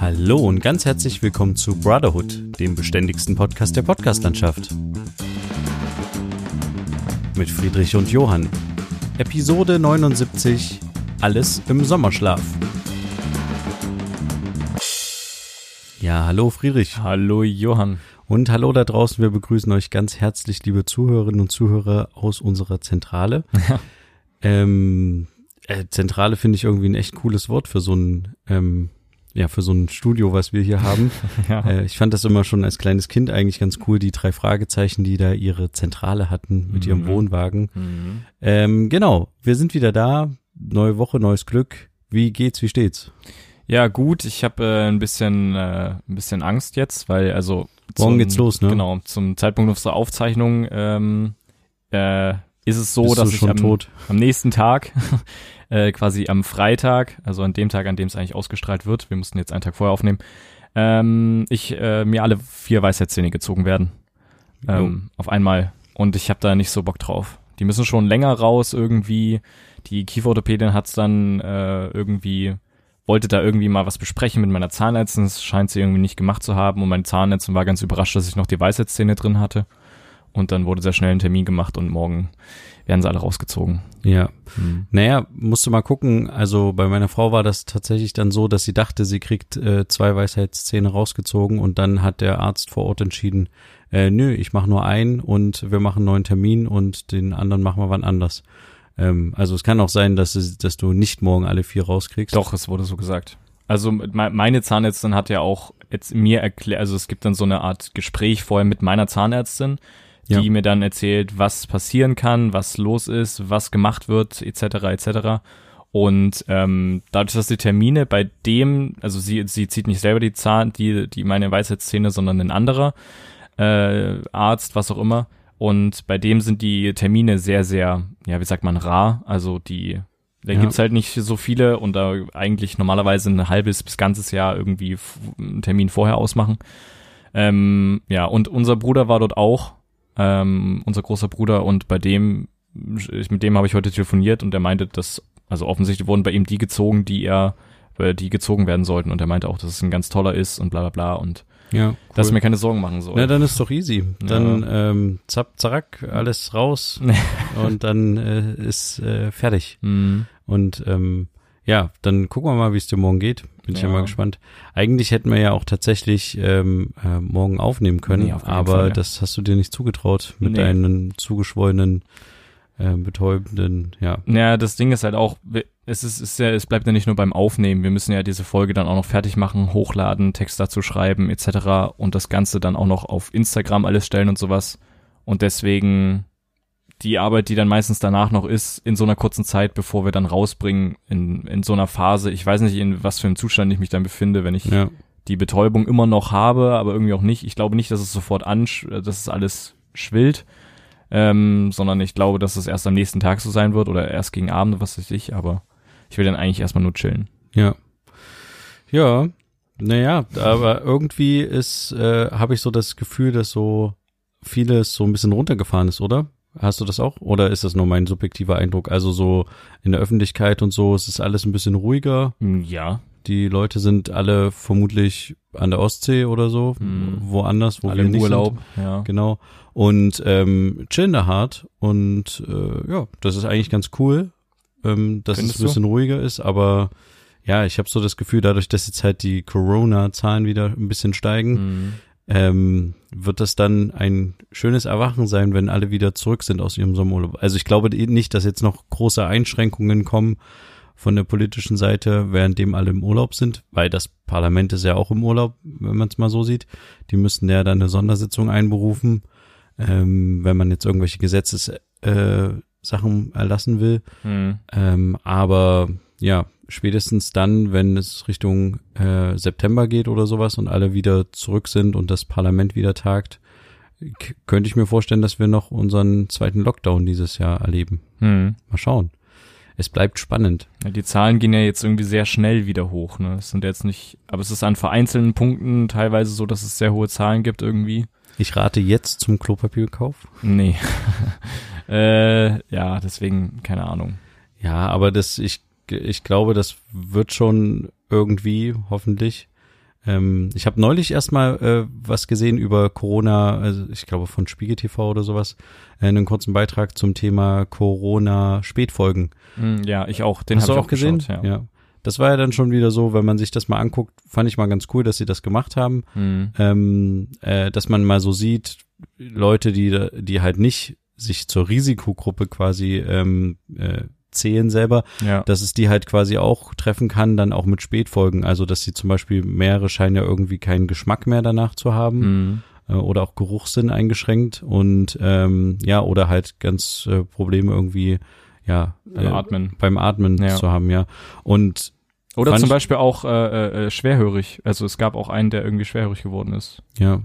Hallo und ganz herzlich willkommen zu Brotherhood, dem beständigsten Podcast der Podcastlandschaft. Mit Friedrich und Johann. Episode 79 Alles im Sommerschlaf. Ja, hallo Friedrich. Hallo Johann. Und hallo da draußen, wir begrüßen euch ganz herzlich, liebe Zuhörerinnen und Zuhörer aus unserer Zentrale. Ähm, äh, Zentrale finde ich irgendwie ein echt cooles Wort für so ein, ähm, ja, für so ein Studio, was wir hier haben. Ja. Äh, ich fand das immer schon als kleines Kind eigentlich ganz cool, die drei Fragezeichen, die da ihre Zentrale hatten mit ihrem Mhm. Wohnwagen. Mhm. Ähm, genau, wir sind wieder da. Neue Woche, neues Glück. Wie geht's, wie steht's? Ja, gut, ich habe äh, ein bisschen äh, ein bisschen Angst jetzt, weil also Morgen zum- geht's los, ne? Genau, zum Zeitpunkt unserer Aufzeichnung ähm, äh, ist es so, Bist dass ich am, am nächsten Tag, äh, quasi am Freitag, also an dem Tag, an dem es eigentlich ausgestrahlt wird, wir mussten jetzt einen Tag vorher aufnehmen, ähm, ich äh, mir alle vier Weisheitszähne gezogen werden. Ähm, auf einmal. Und ich habe da nicht so Bock drauf. Die müssen schon länger raus irgendwie. Die Kieferorthopädin hat's dann äh, irgendwie, wollte da irgendwie mal was besprechen mit meiner Zahnärztin. Das scheint sie irgendwie nicht gemacht zu haben. Und meine Zahnärztin war ganz überrascht, dass ich noch die Weisheitszähne drin hatte. Und dann wurde sehr schnell ein Termin gemacht und morgen werden sie alle rausgezogen. Ja. Hm. Naja, musst du mal gucken. Also bei meiner Frau war das tatsächlich dann so, dass sie dachte, sie kriegt äh, zwei Weisheitszähne rausgezogen und dann hat der Arzt vor Ort entschieden, äh, nö, ich mache nur einen und wir machen einen neuen Termin und den anderen machen wir wann anders. Ähm, also es kann auch sein, dass, es, dass du nicht morgen alle vier rauskriegst. Doch, es wurde so gesagt. Also me- meine Zahnärztin hat ja auch jetzt mir erklärt, also es gibt dann so eine Art Gespräch vorher mit meiner Zahnärztin, die Ja. mir dann erzählt, was passieren kann, was los ist, was gemacht wird, etc. etc. Und ähm, dadurch, dass die Termine bei dem, also sie, sie zieht nicht selber die Zahn, die, die meine Weisheitszähne, sondern ein anderer äh, Arzt, was auch immer. Und bei dem sind die Termine sehr, sehr, ja, wie sagt man, rar. Also die, da Ja. gibt's halt nicht so viele und da eigentlich normalerweise ein halbes bis ganzes Jahr irgendwie einen Termin vorher ausmachen. Ähm, ja, und unser Bruder war dort auch, ähm, unser großer Bruder, und bei dem, ich, mit dem habe ich heute telefoniert und er meinte, dass, also offensichtlich wurden bei ihm die gezogen, die er, äh, die gezogen werden sollten. Und er meinte auch, dass es ein ganz toller ist und bla bla bla und ja, cool. dass ich mir keine Sorgen machen soll. Na, dann ist doch easy. Dann ähm, zapp, zack, alles raus und dann äh, ist äh, fertig. Mhm. Und ähm, ja, dann gucken wir mal, wie es dir morgen geht. Bin ich ja Ja. mal gespannt. Eigentlich hätten wir ja auch tatsächlich ähm, äh, morgen aufnehmen können, Nee, auf aber Fall, ja. das hast du dir nicht zugetraut mit Nee. deinen zugeschwollenen, äh, betäubenden, ja. Ja, das Ding ist halt auch, es ist, ist ja, es bleibt ja nicht nur beim Aufnehmen. Wir müssen ja diese Folge dann auch noch fertig machen, hochladen, Text dazu schreiben, etc. und das Ganze dann auch noch auf Instagram alles stellen und sowas. Und deswegen die Arbeit, die dann meistens danach noch ist, in so einer kurzen Zeit, bevor wir dann rausbringen, in, in so einer Phase. Ich weiß nicht, in was für einem Zustand ich mich dann befinde, wenn ich Ja, die Betäubung immer noch habe, aber irgendwie auch nicht. Ich glaube nicht, dass es sofort an, dass es alles schwillt, ähm, sondern ich glaube, dass es erst am nächsten Tag so sein wird oder erst gegen Abend, was weiß ich, aber ich will dann eigentlich erstmal nur chillen. ja. Ja, naja, aber irgendwie ist, äh, habe ich so das Gefühl, dass so vieles so ein bisschen runtergefahren ist, oder? Hast du das auch? Oder ist das nur mein subjektiver Eindruck? Also so in der Öffentlichkeit und so, es ist alles ein bisschen ruhiger. Ja, Die Leute sind alle vermutlich an der Ostsee oder so, Mhm. woanders, wo alle wir im nicht Urlaub, sind. ja. Genau. Und ähm, chillen da hart. Und äh, ja, das ist eigentlich ganz cool, ähm, dass Findest es ein bisschen ruhiger ist. Aber ja, ich habe so das Gefühl, dadurch, dass jetzt halt die Corona-Zahlen wieder ein bisschen steigen, Mhm. Ähm, wird das dann ein schönes Erwachen sein, wenn alle wieder zurück sind aus ihrem Sommerurlaub. Also ich glaube nicht, dass jetzt noch große Einschränkungen kommen von der politischen Seite, währenddem alle im Urlaub sind, weil das Parlament ist ja auch im Urlaub, wenn man es mal so sieht. Die müssten ja dann eine Sondersitzung einberufen, ähm, wenn man jetzt irgendwelche Gesetzessachen äh, erlassen will. Mhm. Ähm, aber ja, spätestens dann, wenn es Richtung äh, September geht oder sowas und alle wieder zurück sind und das Parlament wieder tagt, könnte ich mir vorstellen, dass wir noch unseren zweiten Lockdown dieses Jahr erleben. Mhm. Mal schauen. Es bleibt spannend. Ja, die Zahlen gehen ja jetzt irgendwie sehr schnell wieder hoch, ne? Es sind jetzt nicht, aber es ist an vereinzelten Punkten teilweise so, dass es sehr hohe Zahlen gibt irgendwie. Ich rate jetzt zum Klopapierkauf. Nee. äh, ja, deswegen, keine Ahnung. Ja, aber das, ich, ich glaube, das wird schon irgendwie, hoffentlich, Ähm, ich habe neulich erstmal äh, was gesehen über Corona, also ich glaube von Spiegel TV oder sowas, äh, einen kurzen Beitrag zum Thema Corona-Spätfolgen. Hm, ja, ich auch. Den Hast du ich auch gesehen? Geschaut, ja. ja. Das war ja dann schon wieder so, wenn man sich das mal anguckt, fand ich mal ganz cool, dass sie das gemacht haben. Hm. Ähm, äh, dass man mal so sieht, Leute, die, die halt nicht sich zur Risikogruppe quasi ähm, äh, zählen selber, Ja. dass es die halt quasi auch treffen kann, dann auch mit Spätfolgen. Also dass sie zum Beispiel mehrere scheinen ja irgendwie keinen Geschmack mehr danach zu haben Hm. äh, oder auch Geruchssinn eingeschränkt und ähm, ja, oder halt ganz äh, Probleme irgendwie, ja, Beim äh, Atmen. beim Atmen Ja. zu haben, ja. Und Oder zum Beispiel auch äh, äh, äh, schwerhörig. Also es gab auch einen, der irgendwie schwerhörig geworden ist. Ja.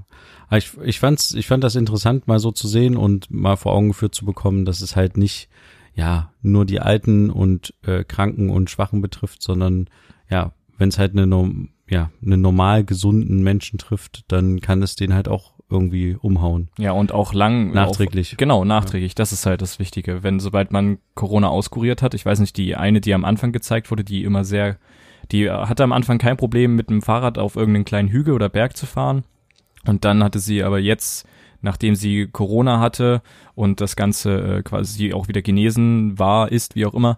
Aber Ich, ich fand's, ich fand das interessant, mal so zu sehen und mal vor Augen geführt zu bekommen, dass es halt nicht, ja, nur die Alten und äh, Kranken und Schwachen betrifft, sondern ja, wenn es halt eine, norm- ja, einen normal gesunden Menschen trifft, dann kann es den halt auch irgendwie umhauen. Ja, und auch lang. Nachträglich. Auf, genau, nachträglich. Das ist halt das Wichtige. Wenn, sobald man Corona auskuriert hat, ich weiß nicht, die eine, die am Anfang gezeigt wurde, die immer sehr, die hatte am Anfang kein Problem, mit dem Fahrrad auf irgendeinen kleinen Hügel oder Berg zu fahren. Und dann hatte sie aber jetzt, nachdem sie Corona hatte und das Ganze äh, quasi auch wieder genesen war, ist, wie auch immer,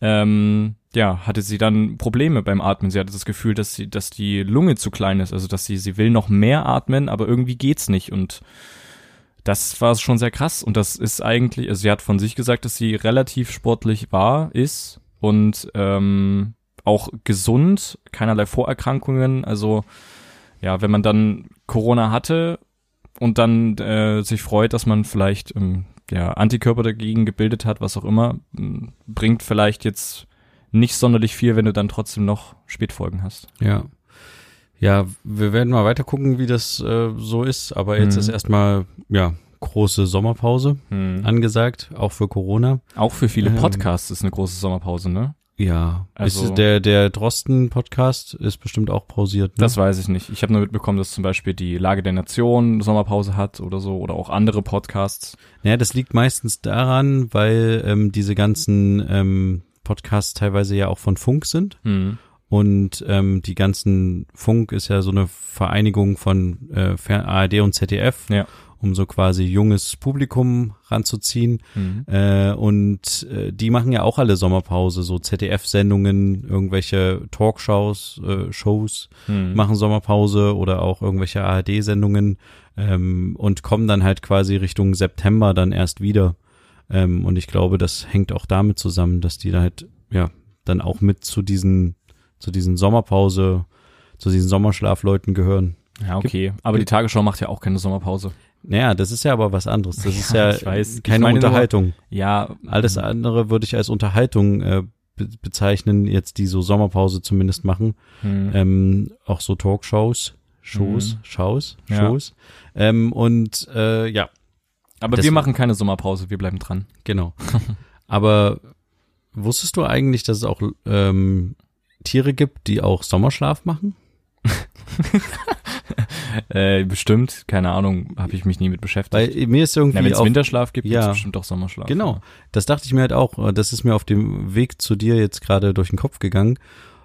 ähm, ja, hatte sie dann Probleme beim Atmen. Sie hatte das Gefühl, dass sie, dass die Lunge zu klein ist, also dass sie, sie will noch mehr atmen, aber irgendwie geht's nicht. Und das war schon sehr krass. Und das ist eigentlich, also sie hat von sich gesagt, dass sie relativ sportlich war, ist und ähm, auch gesund, keinerlei Vorerkrankungen. Also ja, wenn man dann Corona hatte und dann äh, sich freut, dass man vielleicht ähm, ja, Antikörper dagegen gebildet hat, was auch immer, bringt vielleicht jetzt nicht sonderlich viel, wenn du dann trotzdem noch Spätfolgen hast. Ja. Ja, wir werden mal weiter gucken, wie das äh, so ist, aber jetzt Mhm. ist erstmal, ja, große Sommerpause angesagt, auch für Corona. Auch für viele Ähm. Podcasts ist eine große Sommerpause, ne? Ja, Also- ist der der Drosten Podcast ist bestimmt auch pausiert. Ne? Das weiß ich nicht. Ich habe nur mitbekommen, dass zum Beispiel die Lage der Nation Sommerpause hat oder so oder auch andere Podcasts. Naja, das liegt meistens daran, weil ähm, diese ganzen ähm, Podcasts teilweise ja auch von Funk sind Hm. und ähm, die ganzen Funk ist ja so eine Vereinigung von äh, ARD und ZDF, Ja. Um so quasi junges Publikum ranzuziehen. Hm. Äh, und äh, die machen ja auch alle Sommerpause, so ZDF-Sendungen, irgendwelche Talkshows, äh, Shows Hm. machen Sommerpause oder auch irgendwelche ARD-Sendungen ähm, und kommen dann halt quasi Richtung September dann erst wieder. Ähm, und ich glaube, das hängt auch damit zusammen, dass die da halt, ja, dann auch mit zu diesen, zu diesen Sommerpause, zu diesen Sommerschlafleuten gehören. Ja, okay. Aber die Tagesschau macht ja auch keine Sommerpause. Naja, das ist ja aber was anderes. Das ist Ja, ja weiß. Keine meine nur- Unterhaltung. Ja. Alles andere würde ich als Unterhaltung äh, be bezeichnen, jetzt die so Sommerpause zumindest machen. Hm. Ähm, auch so Talkshows, Shows, Mhm. Shows, Ja. Shows. Ähm, und äh, ja, Aber das- wir machen keine Sommerpause, wir bleiben dran. genau. Aber wusstest du eigentlich, dass es auch ähm, Tiere gibt, die auch Sommerschlaf machen? Äh, bestimmt, keine Ahnung, habe ich mich nie mit beschäftigt. Weil mir ist irgendwie wenn es Winterschlaf gibt, Ja. gibt's bestimmt auch Sommerschlaf. Genau. Das dachte ich mir halt auch. Das ist mir auf dem Weg zu dir jetzt gerade durch den Kopf gegangen.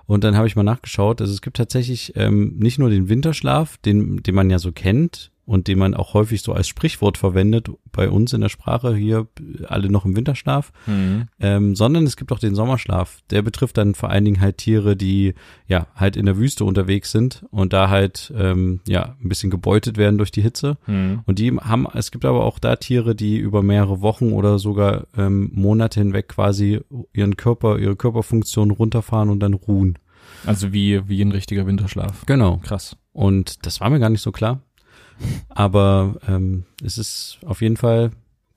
Und dann habe ich mal nachgeschaut. Also es gibt tatsächlich ähm, nicht nur den Winterschlaf, den, den man ja so kennt und den man auch häufig so als Sprichwort verwendet bei uns in der Sprache hier alle noch im Winterschlaf. Mhm. ähm, sondern es gibt auch den Sommerschlaf. Der betrifft dann vor allen Dingen halt Tiere, die ja halt in der Wüste unterwegs sind und da halt ähm, ja ein bisschen gebeutet werden durch die Hitze. Mhm. Und die haben, es gibt aber auch da Tiere, die über mehrere Wochen oder sogar ähm, Monate hinweg quasi ihren Körper, ihre Körperfunktion runterfahren und dann ruhen. Also wie, wie ein richtiger Winterschlaf. Genau. Krass. Und das war mir gar nicht so klar. Aber ähm, es ist auf jeden Fall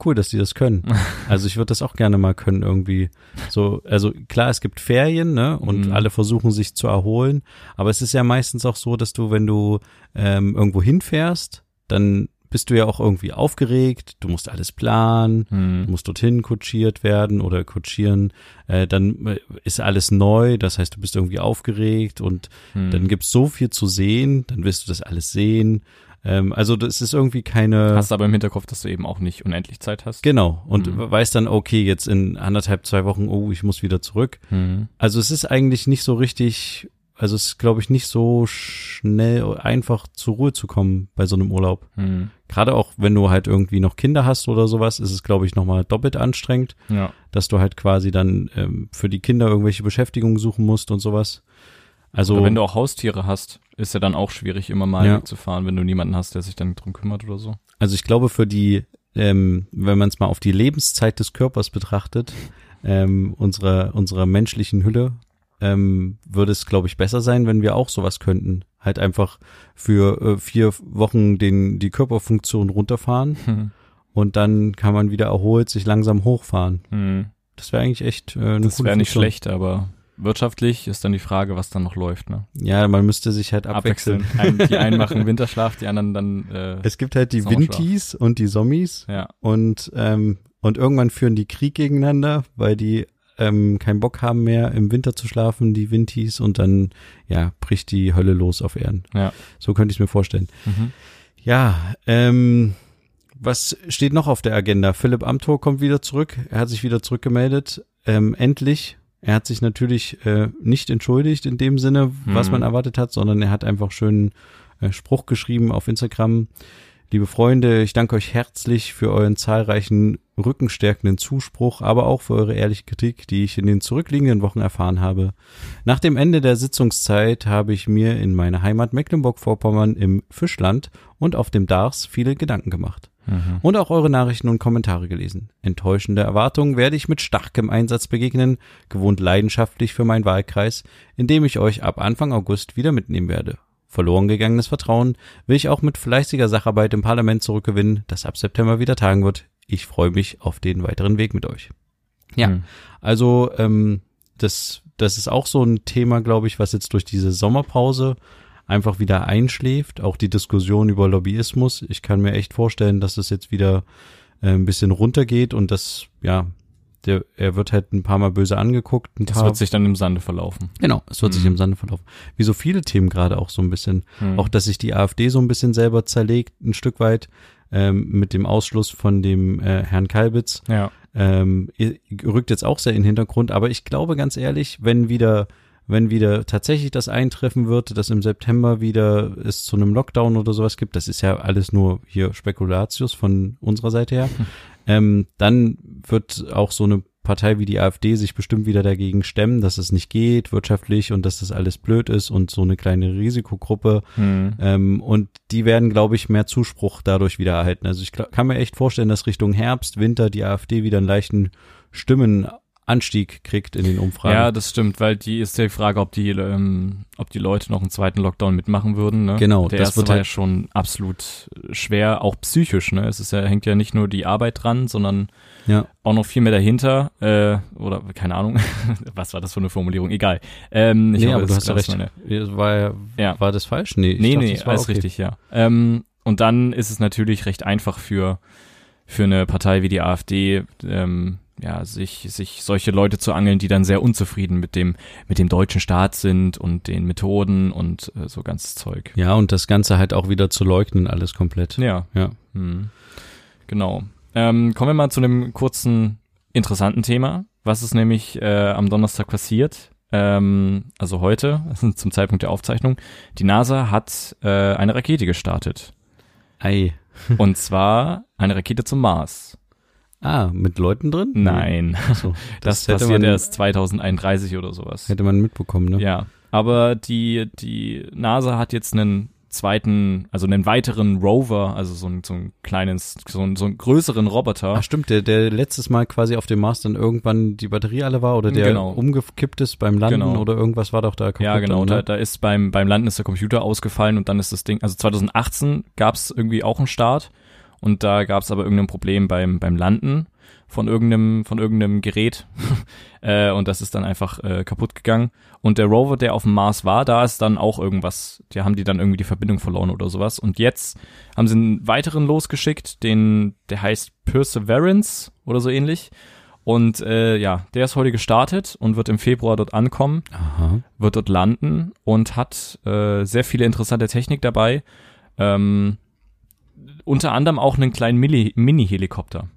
cool, dass die das können. Also ich würde das auch gerne mal können irgendwie. So, also klar, es gibt Ferien, ne? Und Mhm. alle versuchen sich zu erholen. Aber es ist ja meistens auch so, dass du, wenn du ähm, irgendwo hinfährst, dann bist du ja auch irgendwie aufgeregt. Du musst alles planen. Mhm. Du musst dorthin kutschiert werden oder kutschieren. Äh, dann äh, ist alles neu. Das heißt, du bist irgendwie aufgeregt und Mhm. dann gibt's so viel zu sehen, dann wirst du das alles sehen. Ähm, also das ist irgendwie keine. Hast aber im Hinterkopf, dass du eben auch nicht unendlich Zeit hast. genau. Und Mhm. weißt dann, okay, jetzt in anderthalb, zwei Wochen, oh, ich muss wieder zurück. Mhm. Also es ist eigentlich nicht so richtig also es ist, glaube ich, nicht so schnell einfach zur Ruhe zu kommen bei so einem Urlaub. Hm. Gerade auch, wenn du halt irgendwie noch Kinder hast oder sowas, ist es, glaube ich, nochmal doppelt anstrengend, Ja. dass du halt quasi dann ähm, für die Kinder irgendwelche Beschäftigungen suchen musst und sowas. Also, Oder wenn du auch Haustiere hast, ist ja dann auch schwierig, immer mal Ja. wegzufahren, wenn du niemanden hast, der sich dann drum kümmert oder so. also ich glaube, für die, ähm, wenn man es mal auf die Lebenszeit des Körpers betrachtet, ähm, unserer, unserer menschlichen Hülle, ähm, würde es, glaube ich, besser sein, wenn wir auch sowas könnten. Halt einfach für äh, vier Wochen den, die Körperfunktion runterfahren und dann kann man wieder erholt sich langsam hochfahren. Hm. Das wäre eigentlich echt äh, eine Das wäre nicht schlecht, aber wirtschaftlich ist dann die Frage, was dann noch läuft. Ne? Ja, man müsste sich halt abwechseln. Ein, die einen machen Winterschlaf, die anderen dann äh, Es gibt halt die. Winties und die Zombies ja. und ähm, und irgendwann führen die Krieg gegeneinander, weil die ähm, keinen Bock haben mehr im Winter zu schlafen, die Winties und dann ja bricht die Hölle los auf Erden. Ja. So könnte ich mir vorstellen. Mhm. Ja, ähm, was steht noch auf der Agenda? Philipp Amthor kommt wieder zurück. Er hat sich wieder zurückgemeldet. Ähm, endlich. Er hat sich natürlich äh, nicht entschuldigt in dem Sinne, was Mhm. man erwartet hat, sondern er hat einfach schönen äh, Spruch geschrieben auf Instagram. Liebe Freunde, ich danke euch herzlich für euren zahlreichen rückenstärkenden Zuspruch, aber auch für eure ehrliche Kritik, die ich in den zurückliegenden Wochen erfahren habe. Nach dem Ende der Sitzungszeit habe ich mir in meiner Heimat Mecklenburg-Vorpommern im Fischland und auf dem Dars viele Gedanken gemacht. Mhm. Und auch eure Nachrichten und Kommentare gelesen. Enttäuschende Erwartungen werde ich mit starkem Einsatz begegnen, gewohnt leidenschaftlich für meinen Wahlkreis, in dem ich euch ab Anfang August wieder mitnehmen werde. Verloren gegangenes Vertrauen will ich auch mit fleißiger Sacharbeit im Parlament zurückgewinnen, das ab September wieder tagen wird. Ich freue mich auf den weiteren Weg mit euch. Ja. Mhm. Also ähm, das, das ist auch so ein Thema, glaube ich, was jetzt durch diese Sommerpause einfach wieder einschläft. Auch die Diskussion über Lobbyismus. Ich kann mir echt vorstellen, dass es jetzt wieder äh, ein bisschen runtergeht und das, ja, der, er wird halt ein paar Mal böse angeguckt. Ein Das paar, wird sich dann im Sande verlaufen. genau, es wird sich Mhm. im Sande verlaufen. Wie so viele Themen gerade auch so ein bisschen. Mhm. Auch, dass sich die AfD so ein bisschen selber zerlegt, ein Stück weit, ähm, mit dem Ausschluss von dem äh, Herrn Kalbitz ja. ähm, rückt jetzt auch sehr in den Hintergrund, aber ich glaube ganz ehrlich, wenn wieder, wenn wieder tatsächlich das eintreffen wird, dass im September wieder es zu einem Lockdown oder sowas gibt, das ist ja alles nur hier Spekulatius von unserer Seite her, ähm, dann wird auch so eine Partei wie die AfD sich bestimmt wieder dagegen stemmen, dass es nicht geht wirtschaftlich und dass das alles blöd ist und so eine kleine Risikogruppe Mhm. ähm, und die werden, glaube ich, mehr Zuspruch dadurch wieder erhalten. Also ich kann mir echt vorstellen, dass Richtung Herbst, Winter die AfD wieder einen leichten Stimmenanstieg kriegt in den Umfragen. Ja, das stimmt, weil die ist ja die Frage, ob die, ähm, ob die Leute noch einen zweiten Lockdown mitmachen würden. Ne? Genau, Der das erste wird war halt- ja schon absolut schwer, auch psychisch. Ne, es ist ja hängt ja nicht nur die Arbeit dran, sondern ja. auch noch viel mehr dahinter. Äh, oder keine Ahnung, was war das für eine Formulierung? Egal. Ähm, ich nee, hoffe, aber du hast ja recht. meine- War, ja, war das falsch? Nee, ich Nee, dachte, nee, war alles okay. richtig, ja. Ähm, und dann ist es natürlich recht einfach für, für eine Partei wie die AfD, ähm, ja, sich, sich solche Leute zu angeln, die dann sehr unzufrieden mit dem, mit dem deutschen Staat sind und den Methoden und äh, so ganzes Zeug. Ja, und das Ganze halt auch wieder zu leugnen, alles komplett. Ja. Ja. Hm. Genau. Ähm, kommen wir mal zu einem kurzen, interessanten Thema. Was ist nämlich äh, am Donnerstag passiert? Ähm, also heute, zum Zeitpunkt der Aufzeichnung. Die NASA hat äh, eine Rakete gestartet. Ei. Und zwar eine Rakete zum Mars. Ah, mit Leuten drin? Nein, So, das, das, hätte, passiert man, erst 2031 oder sowas. hätte man mitbekommen, ne? Ja, aber die, die NASA hat jetzt einen zweiten, also einen weiteren Rover, also so ein, so ein kleines, so ein, so einen größeren Roboter. Ach stimmt, der, der letztes Mal quasi auf dem Mars dann irgendwann die Batterie alle war oder der Genau. umgekippt ist beim Landen Genau. oder irgendwas war doch da kaputt. ja, genau. Da, ne? da ist beim, beim Landen ist der Computer ausgefallen und dann ist das Ding, also 2018 gab es irgendwie auch einen Start und da gab es aber irgendein Problem beim, beim Landen von irgendeinem, von irgendeinem Gerät äh, und das ist dann einfach äh, kaputt gegangen. Und der Rover, der auf dem Mars war, da ist dann auch irgendwas, die haben die dann irgendwie die Verbindung verloren oder sowas. Und jetzt haben sie einen weiteren losgeschickt, den, der heißt Perseverance oder so ähnlich. Und äh, ja, der ist heute gestartet und wird im Februar dort ankommen Aha. wird dort landen und hat äh, sehr viele interessante Technik dabei. Ähm, unter anderem auch einen kleinen Mini- Mini-Helikopter.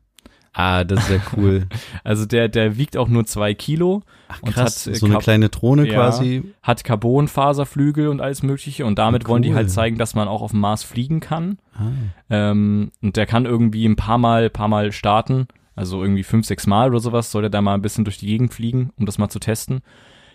Ah, das ist ja cool. Also der, der wiegt auch nur zwei Kilo. Ach, Und krass, hat, äh, so eine kleine Drohne Ja. quasi. hat Carbonfaserflügel und alles mögliche und damit Ah, wollen die cool. halt zeigen, dass man auch auf dem Mars fliegen kann. Ah, Ähm, und der kann irgendwie ein paar Mal, paar Mal starten, also irgendwie fünf, sechs Mal oder sowas, soll der da mal ein bisschen durch die Gegend fliegen, um das mal zu testen.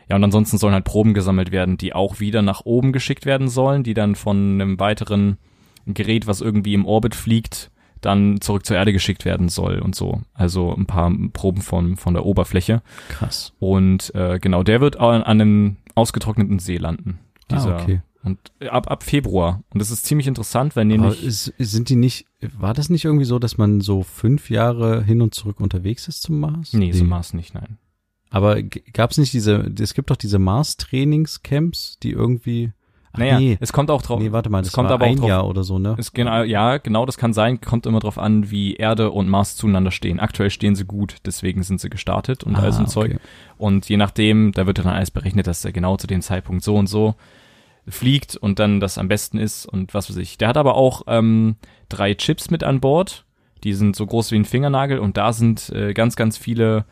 Ja, und ansonsten sollen halt Proben gesammelt werden, die auch wieder nach oben geschickt werden sollen, die dann von einem weiteren Gerät, was irgendwie im Orbit fliegt, dann zurück zur Erde geschickt werden soll und so. Also ein paar Proben von, von der Oberfläche. krass. Und äh, genau, der wird an, an einem ausgetrockneten See landen. Dieser, ah, okay. Und ab, ab Februar. Und das ist ziemlich interessant, weil nämlich. ist, sind die nicht, war das nicht irgendwie so, dass man so fünf Jahre hin und zurück unterwegs ist zum Mars? nee, so Mars nicht, nein. Aber gab es nicht diese, es gibt doch diese Mars-Trainingscamps, die irgendwie, ach Naja, nee, es kommt auch drauf. nee, warte mal, es das kommt aber auch ein drauf- Jahr oder so, ne? Es, genau, ja, genau, das kann sein. Kommt immer drauf an, wie Erde und Mars zueinander stehen. Aktuell stehen sie gut, deswegen sind sie gestartet und all so ein Zeug. Ah, okay. Und je nachdem, da wird dann alles berechnet, dass er genau zu dem Zeitpunkt so und so fliegt und dann das am besten ist und was weiß ich. Der hat aber auch ähm, drei Chips mit an Bord. Die sind so groß wie ein Fingernagel und da sind äh, ganz, ganz viele,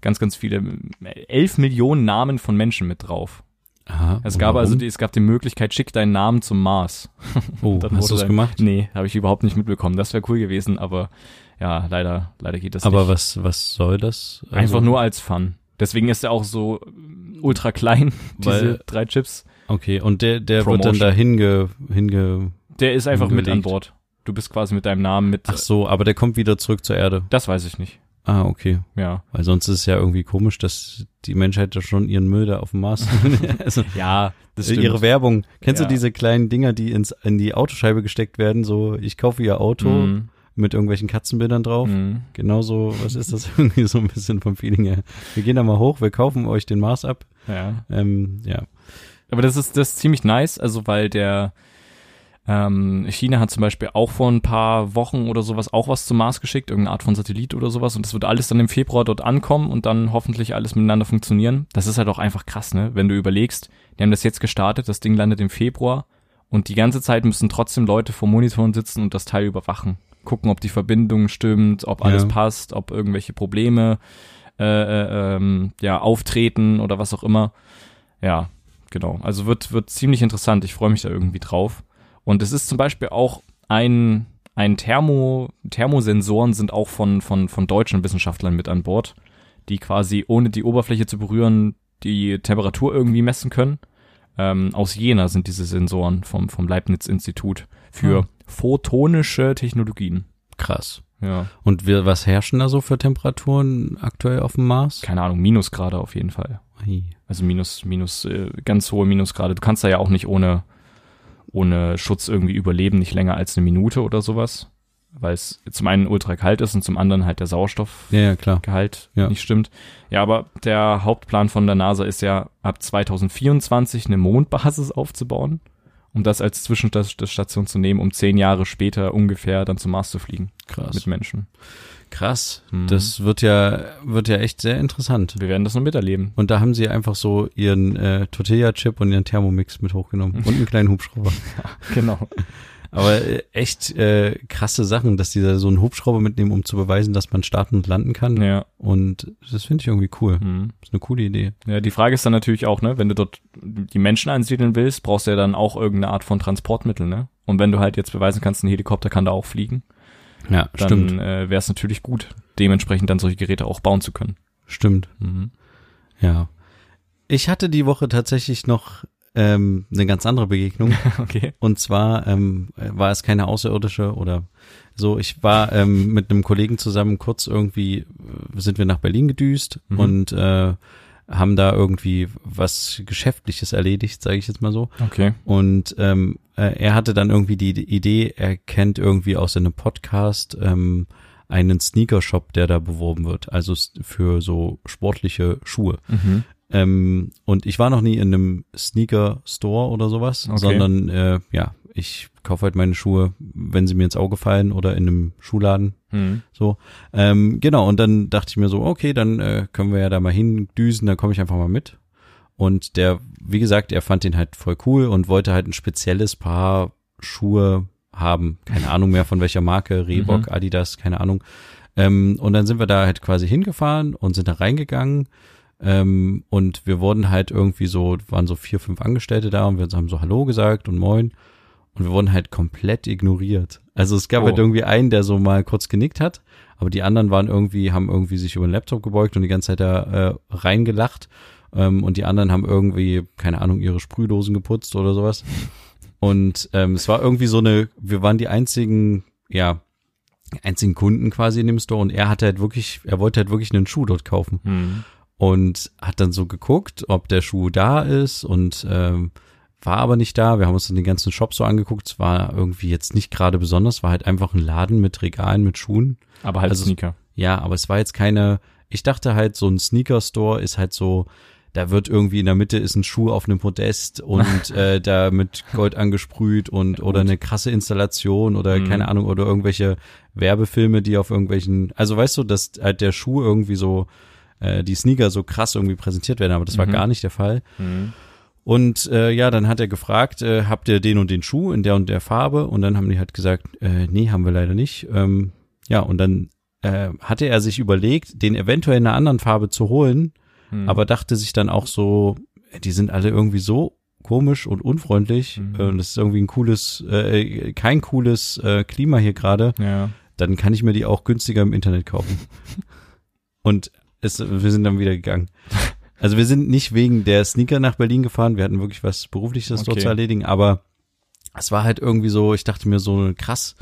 ganz, ganz viele, äh, elf Millionen Namen von Menschen mit drauf. Aha, Es gab also warum? die, es gab die Möglichkeit, schick deinen Namen zum Mars. oh, dann hast du es dann- gemacht? Nee, habe ich überhaupt nicht mitbekommen. Das wäre cool gewesen, aber ja, leider, leider geht das Aber nicht. was, was soll das? Also, Einfach nur als Fun. Deswegen ist er auch so ultra klein, diese Weil- drei Chips. Okay, und der, der wird dann da hinge, hinge, Der ist einfach mit an Hingelegt. Bord. Du bist quasi mit deinem Namen mit. ach so, aber der kommt wieder zurück zur Erde. Das weiß ich nicht. Ah, okay. Ja. Weil sonst ist es ja irgendwie komisch, dass die Menschheit da schon ihren Müll da auf dem Mars. also, Ja, das stimmt. ihre Werbung. Kennst Ja. du diese kleinen Dinger, die ins, in die Autoscheibe gesteckt werden? So, ich kaufe ihr Auto Mhm. mit irgendwelchen Katzenbildern drauf. Mhm. Genauso, was ist das irgendwie so ein bisschen vom Feeling her? Wir gehen da mal hoch, wir kaufen euch den Mars ab. Ja. Ähm, ja. Aber das ist, das ist ziemlich nice, also weil der ähm, China hat zum Beispiel auch vor ein paar Wochen oder sowas auch was zum Mars geschickt, irgendeine Art von Satellit oder sowas. Und das wird alles dann im Februar dort ankommen und dann hoffentlich alles miteinander funktionieren. Das ist halt auch einfach krass, ne? Wenn du überlegst, die haben das jetzt gestartet, das Ding landet im Februar und die ganze Zeit müssen trotzdem Leute vor Monitoren sitzen und das Teil überwachen. Gucken, ob die Verbindung stimmt, ob alles Ja. passt, ob irgendwelche Probleme äh, äh, ähm, ja, auftreten oder was auch immer. Ja, genau. Also wird, wird ziemlich interessant. Ich freue mich da irgendwie drauf. Und es ist zum Beispiel auch ein, ein Thermo, Thermosensoren sind auch von, von, von deutschen Wissenschaftlern mit an Bord, die quasi ohne die Oberfläche zu berühren die Temperatur irgendwie messen können. Ähm, aus Jena sind diese Sensoren vom, vom Leibniz-Institut für Ah. photonische Technologien. Krass. Ja, Und wir, was herrschen da so für Temperaturen aktuell auf dem Mars? keine Ahnung, Minusgrade auf jeden Fall. Also minus, minus, äh, ganz hohe Minusgrade. Du kannst da ja auch nicht ohne, ohne Schutz irgendwie überleben, nicht länger als eine Minute oder sowas. Weil es zum einen ultra kalt ist und zum anderen halt der Sauerstoffgehalt Ja, ja, nicht stimmt. Ja, aber der Hauptplan von der NASA ist ja, ab 2024 eine Mondbasis aufzubauen, um das als Zwischenstation zu nehmen, um zehn Jahre später ungefähr dann zum Mars zu fliegen Krass. mit Menschen. Krass. Mhm. Das wird ja, wird ja echt sehr interessant. Wir werden das noch miterleben. Und da haben sie einfach so ihren äh, Tortilla-Chip und ihren Thermomix mit hochgenommen und einen kleinen Hubschrauber. Genau. Aber äh, echt äh, krasse Sachen, dass die da so einen Hubschrauber mitnehmen, um zu beweisen, dass man starten und landen kann. Ja. Und das finde ich irgendwie cool. Mhm. Das ist eine coole Idee. Ja, die Frage ist dann natürlich auch, ne, wenn du dort die Menschen ansiedeln willst, brauchst du ja dann auch irgendeine Art von Transportmittel, ne? Und wenn du halt jetzt beweisen kannst, ein Helikopter kann da auch fliegen, Ja, dann stimmt. äh, wäre es natürlich gut, dementsprechend dann solche Geräte auch bauen zu können. Stimmt. Mhm. Ja. Ich hatte die Woche tatsächlich noch ähm, eine ganz andere Begegnung. Okay. Und zwar ähm, war es keine außerirdische oder so. Ich war ähm, mit einem Kollegen zusammen kurz irgendwie, äh, sind wir nach Berlin gedüst Mhm. und äh, haben da irgendwie was Geschäftliches erledigt, sage ich jetzt mal so. Okay. Und ähm, äh, er hatte dann irgendwie die Idee, er kennt irgendwie aus einem Podcast ähm, einen Sneaker-Shop, der da beworben wird, also für so sportliche Schuhe. Mhm. Ähm, und ich war noch nie in einem Sneaker-Store oder sowas, Okay. sondern äh, ja, ich kaufe halt meine Schuhe, wenn sie mir ins Auge fallen oder in einem Schuhladen. Mhm. So, ähm, genau. Und dann dachte ich mir so, okay, dann äh, können wir ja da mal hindüsen, dann komme ich einfach mal mit. Und der, wie gesagt, er fand den halt voll cool und wollte halt ein spezielles Paar Schuhe haben. Keine Ahnung mehr von welcher Marke, Reebok, Mhm. Adidas, keine Ahnung. Ähm, und dann sind wir da halt quasi hingefahren und sind da reingegangen. Ähm, und wir wurden halt irgendwie so, waren so vier, fünf Angestellte da und wir haben so Hallo gesagt und Moin. Und wir wurden halt komplett ignoriert. Also es gab Oh. halt irgendwie einen, der so mal kurz genickt hat, aber die anderen waren irgendwie, haben irgendwie sich über den Laptop gebeugt und die ganze Zeit da äh, reingelacht. Ähm, und die anderen haben irgendwie, keine Ahnung, ihre Sprühdosen geputzt oder sowas. Und ähm, es war irgendwie so eine, wir waren die einzigen, ja, einzigen Kunden quasi in dem Store und er hatte halt wirklich, er wollte halt wirklich einen Schuh dort kaufen Hm. Und hat dann so geguckt, ob der Schuh da ist und ähm, war aber nicht da. Wir haben uns dann den ganzen Shop so angeguckt. Es war irgendwie jetzt nicht gerade besonders, war halt einfach ein Laden mit Regalen mit Schuhen. Aber halt Also- Sneaker. Ja, aber es war jetzt keine, ich dachte halt, so ein Sneaker-Store ist halt so, da wird irgendwie in der Mitte ist ein Schuh auf einem Podest und äh, da mit Gold angesprüht und oder eine krasse Installation oder Mhm. keine Ahnung oder irgendwelche Werbefilme, die auf irgendwelchen, also weißt du, dass halt der Schuh irgendwie so, äh, die Sneaker so krass irgendwie präsentiert werden, aber das war Mhm. gar nicht der Fall. Hm. Und äh, ja, dann hat er gefragt, äh, habt ihr den und den Schuh in der und der Farbe? Und dann haben die halt gesagt, äh, nee, haben wir leider nicht. Ähm, ja, und dann äh, hatte er sich überlegt, den eventuell in einer anderen Farbe zu holen, Hm. aber dachte sich dann auch so, äh, die sind alle irgendwie so komisch und unfreundlich Mhm. äh, und das ist irgendwie ein cooles, äh, kein cooles äh, Klima hier gerade, Ja. dann kann ich mir die auch günstiger im Internet kaufen. und es, wir sind dann wieder gegangen. Also wir sind nicht wegen der Sneaker nach Berlin gefahren, wir hatten wirklich was Berufliches dort Okay. zu erledigen, aber es war halt irgendwie so, ich dachte mir so krass,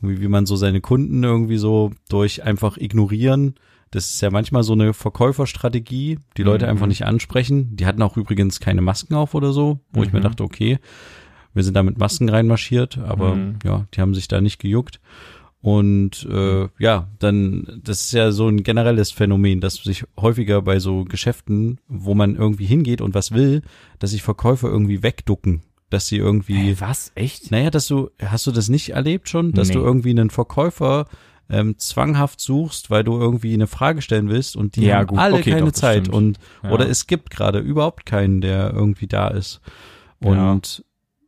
irgendwie wie man so seine Kunden irgendwie so durch einfach ignorieren. Das ist ja manchmal so eine Verkäuferstrategie, die Leute Mhm. einfach nicht ansprechen. Die hatten auch übrigens keine Masken auf oder so, wo ich mir Mhm. dachte, okay, wir sind da mit Masken reinmarschiert, aber Mhm. ja, die haben sich da nicht gejuckt. Und äh, ja, dann, das ist ja so ein generelles Phänomen, dass sich häufiger bei so Geschäften, wo man irgendwie hingeht und was will, dass sich Verkäufer irgendwie wegducken. Dass sie irgendwie. Hey, was? Echt? Naja, dass du, hast du das nicht erlebt schon, dass Nee. du irgendwie einen Verkäufer ähm, zwanghaft suchst, weil du irgendwie eine Frage stellen willst und die Ja, haben gut, alle okay, keine doch, Zeit stimmt. und Ja. oder es gibt gerade überhaupt keinen, der irgendwie da ist. Und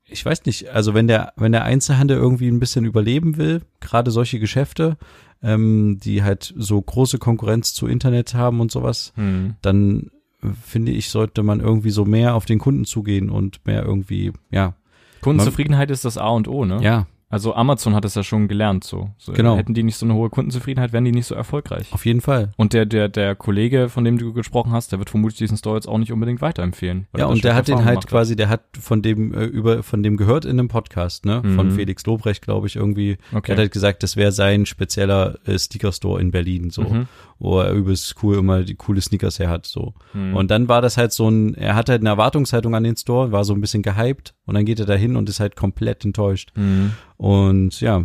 ich weiß nicht, also wenn der, wenn der Einzelhandel irgendwie ein bisschen überleben will, gerade solche Geschäfte, ähm, die halt so große Konkurrenz zu Internet haben und sowas, Hm. dann äh, finde ich, sollte man irgendwie so mehr auf den Kunden zugehen und mehr irgendwie, ja, Kundenzufriedenheit ist das A und O, ne? ja, Also Amazon hat es ja schon gelernt, so. so Genau. Hätten die nicht so eine hohe Kundenzufriedenheit, wären die nicht so erfolgreich. auf jeden Fall. Und der, der, der Kollege, von dem du gesprochen hast, der wird vermutlich diesen Store jetzt auch nicht unbedingt weiterempfehlen. Ja, er und der hat den halt quasi, der hat von dem äh, über von dem gehört in einem Podcast, ne, von Mhm. Felix Lobrecht, glaube ich, irgendwie. Okay. Der hat halt gesagt, das wäre sein spezieller äh, Sneaker Store in Berlin, so, Mhm. Wo er übelst cool immer die coole Sneakers her hat, so. Mhm. Und dann war das halt so ein, er hat halt eine Erwartungshaltung an den Store, war so ein bisschen gehypt und dann geht er da hin und ist halt komplett enttäuscht. Mhm. Und ja,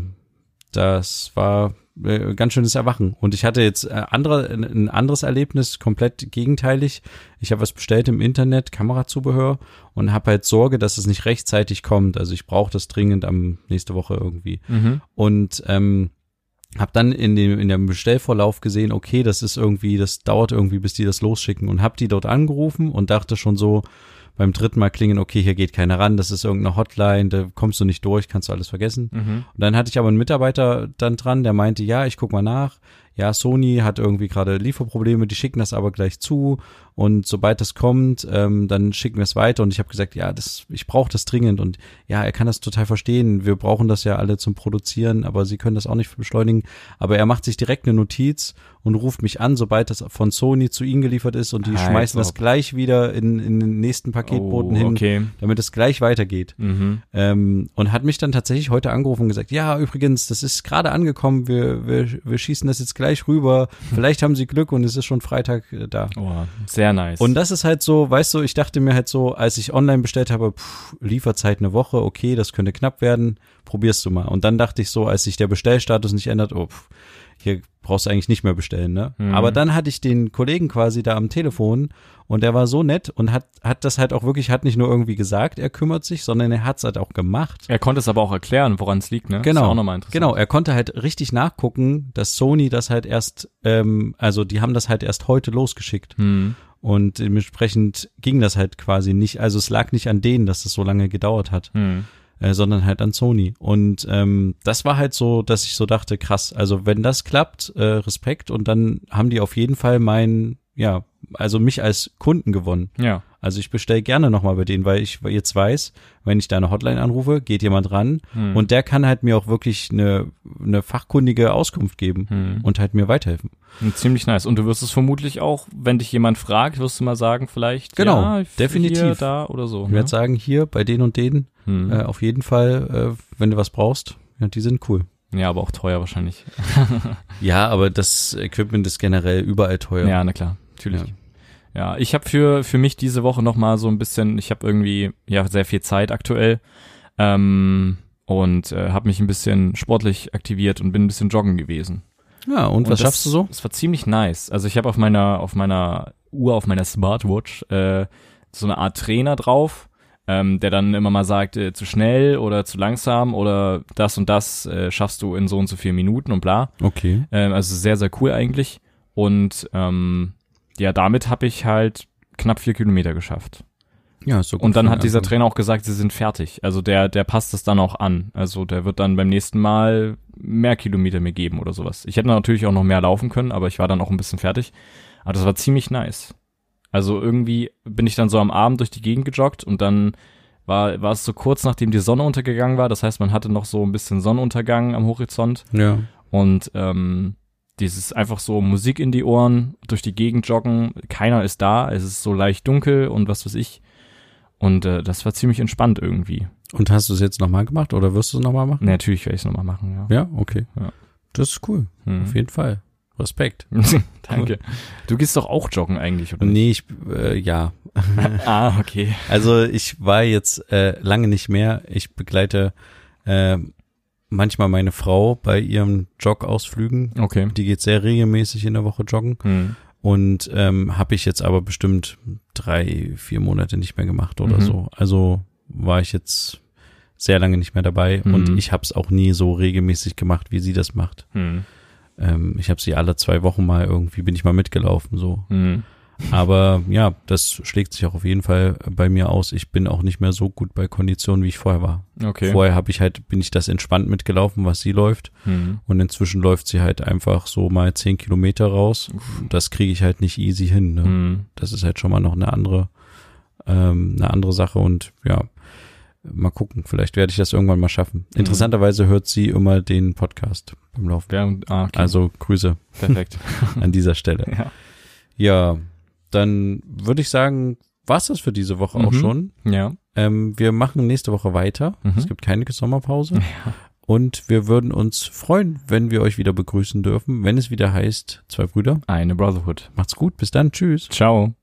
das war äh, ganz schönes Erwachen. Und ich hatte jetzt äh, andere, ein, ein anderes Erlebnis, komplett gegenteilig. Ich habe was bestellt im Internet, Kamerazubehör, und habe halt Sorge, dass es nicht rechtzeitig kommt. Also ich brauche das dringend am nächste Woche irgendwie. Mhm. Und ähm, habe dann in dem in dem Bestellvorlauf gesehen, okay, das ist irgendwie, das dauert irgendwie, bis die das losschicken und habe die dort angerufen und dachte schon so beim dritten Mal klingen, okay, hier geht keiner ran, das ist irgendeine Hotline, da kommst du nicht durch, kannst du alles vergessen. Mhm. Und dann hatte ich aber einen Mitarbeiter dann dran, der meinte, ja, ich guck mal nach. Ja, Sony hat irgendwie gerade Lieferprobleme, die schicken das aber gleich zu und sobald das kommt, ähm, dann schicken wir es weiter. Und ich habe gesagt, ja, das, ich brauche das dringend und ja, er kann das total verstehen. Wir brauchen das ja alle zum Produzieren, aber sie können das auch nicht beschleunigen. Aber er macht sich direkt eine Notiz und ruft mich an, sobald das von Sony zu ihm geliefert ist und die Als schmeißen das gleich wieder in, in den nächsten Paketboten oh, hin, Okay. damit es gleich weitergeht. Mhm. Ähm, und hat mich dann tatsächlich heute angerufen und gesagt, ja, übrigens, das ist gerade angekommen, wir, wir, wir schießen das jetzt gleich rüber, vielleicht haben sie Glück und es ist schon Freitag äh, da. Oh, sehr nice. Und das ist halt so, weißt du, ich dachte mir halt so, als ich online bestellt habe, pff, Lieferzeit eine Woche, okay, das könnte knapp werden, probierst du mal. Und dann dachte ich so, als sich der Bestellstatus nicht ändert, oh, pff, hier brauchst du eigentlich nicht mehr bestellen, ne? Mhm. Aber dann hatte ich den Kollegen quasi da am Telefon und der war so nett und hat, hat das halt auch wirklich, hat nicht nur irgendwie gesagt, er kümmert sich, sondern er hat's halt auch gemacht. er konnte es aber auch erklären, woran es liegt, ne? Ist Genau. ja auch nochmal interessant. Genau, er konnte halt richtig nachgucken, dass Sony das halt erst, ähm, also die haben das halt erst heute losgeschickt. Hm. Und dementsprechend ging das halt quasi nicht, also es lag nicht an denen, dass es so lange gedauert hat. Hm. äh, sondern halt an Sony. Und ähm, das war halt so, dass ich so dachte, krass, also wenn das klappt, äh, Respekt und dann haben die auf jeden Fall mein, ja, also mich als Kunden gewonnen. Ja. Also ich bestelle gerne nochmal bei denen, weil ich jetzt weiß, wenn ich da eine Hotline anrufe, geht jemand ran Hm. und der kann halt mir auch wirklich eine, eine fachkundige Auskunft geben Hm. und halt mir weiterhelfen. Und ziemlich nice. Und du wirst es vermutlich auch, wenn dich jemand fragt, wirst du mal sagen, vielleicht, Genau, ja, definitiv. Hier, da oder so. Ich werde sagen, hier bei denen und denen, Hm. äh, auf jeden Fall, äh, wenn du was brauchst, ja, die sind cool. Ja, aber auch teuer wahrscheinlich. Ja, aber das Equipment ist generell überall teuer. Ja, na klar, natürlich. Ja. Ja, ich habe für für mich diese Woche noch mal so ein bisschen, ich habe irgendwie ja sehr viel Zeit aktuell ähm, und äh, habe mich ein bisschen sportlich aktiviert und bin ein bisschen joggen gewesen. Ja, und, was das, schaffst du so? Es war ziemlich nice. Also ich habe auf meiner auf meiner Uhr, auf meiner Smartwatch äh, so eine Art Trainer drauf, ähm, der dann immer mal sagt, äh, zu schnell oder zu langsam oder das und das äh, schaffst du in so und so vier Minuten und bla. Okay. Ähm, also sehr, sehr cool eigentlich. Und ähm, ja, damit habe ich halt knapp vier Kilometer geschafft. Ja, so gut Und dann hat dieser. Trainer auch gesagt, sie sind fertig. Also der, der passt es dann auch an. Also der wird dann beim nächsten Mal mehr Kilometer mir geben oder sowas. Ich hätte natürlich auch noch mehr laufen können, aber ich war dann auch ein bisschen fertig. Aber das war ziemlich nice. Also irgendwie bin ich dann so am Abend durch die Gegend gejoggt und dann war, war es so kurz nachdem die Sonne untergegangen war. Das heißt, man hatte noch so ein bisschen Sonnenuntergang am Horizont. Ja. Und ähm, dieses einfach so Musik in die Ohren, durch die Gegend joggen, keiner ist da, es ist so leicht dunkel und was weiß ich. Und äh, das war ziemlich entspannt irgendwie. Und hast du es jetzt nochmal gemacht oder wirst du es nochmal machen? Nee, natürlich werde ich es nochmal machen, ja. Ja, okay. Ja. Das ist cool. Hm. Auf jeden Fall. Respekt. Danke. Du gehst doch auch joggen eigentlich, oder? Nee, ich, äh, ja. ah, okay. Also ich war jetzt äh, lange nicht mehr. Ich begleite äh, manchmal meine Frau bei ihren Joggausflügen. Okay. Die geht sehr regelmäßig in der Woche joggen. Hm. Und ähm, habe ich jetzt aber bestimmt drei, vier Monate nicht mehr gemacht oder Mhm. so. Also war ich jetzt sehr lange nicht mehr dabei Mhm. und ich habe es auch nie so regelmäßig gemacht, wie sie das macht. Hm. Ähm, ich habe sie alle zwei Wochen mal irgendwie bin ich mal mitgelaufen so. Aber ja, das schlägt sich auch auf jeden Fall bei mir aus. Ich bin auch nicht mehr so gut bei Konditionen, wie ich vorher war. Okay. Vorher habe ich halt bin ich das entspannt mitgelaufen, was sie läuft. Hm. Und inzwischen läuft sie halt einfach so mal zehn Kilometer raus. Das kriege ich halt nicht easy hin. Ne? Hm. Das ist halt schon mal noch eine andere, ähm, eine andere Sache und ja, mal gucken. Vielleicht werde ich das irgendwann mal schaffen. Mhm. Interessanterweise hört sie immer den Podcast beim Laufen. Während, ah, okay. Also Grüße perfekt. an dieser Stelle. ja. Ja, dann würde ich sagen, war's das für diese Woche auch Mhm. schon. Ja. Ähm, wir machen nächste Woche weiter. Mhm. Es gibt keine Sommerpause. Und wir würden uns freuen, wenn wir euch wieder begrüßen dürfen, wenn es wieder heißt, zwei Brüder. Eine Brotherhood. Macht's gut, bis dann, tschüss. Ciao.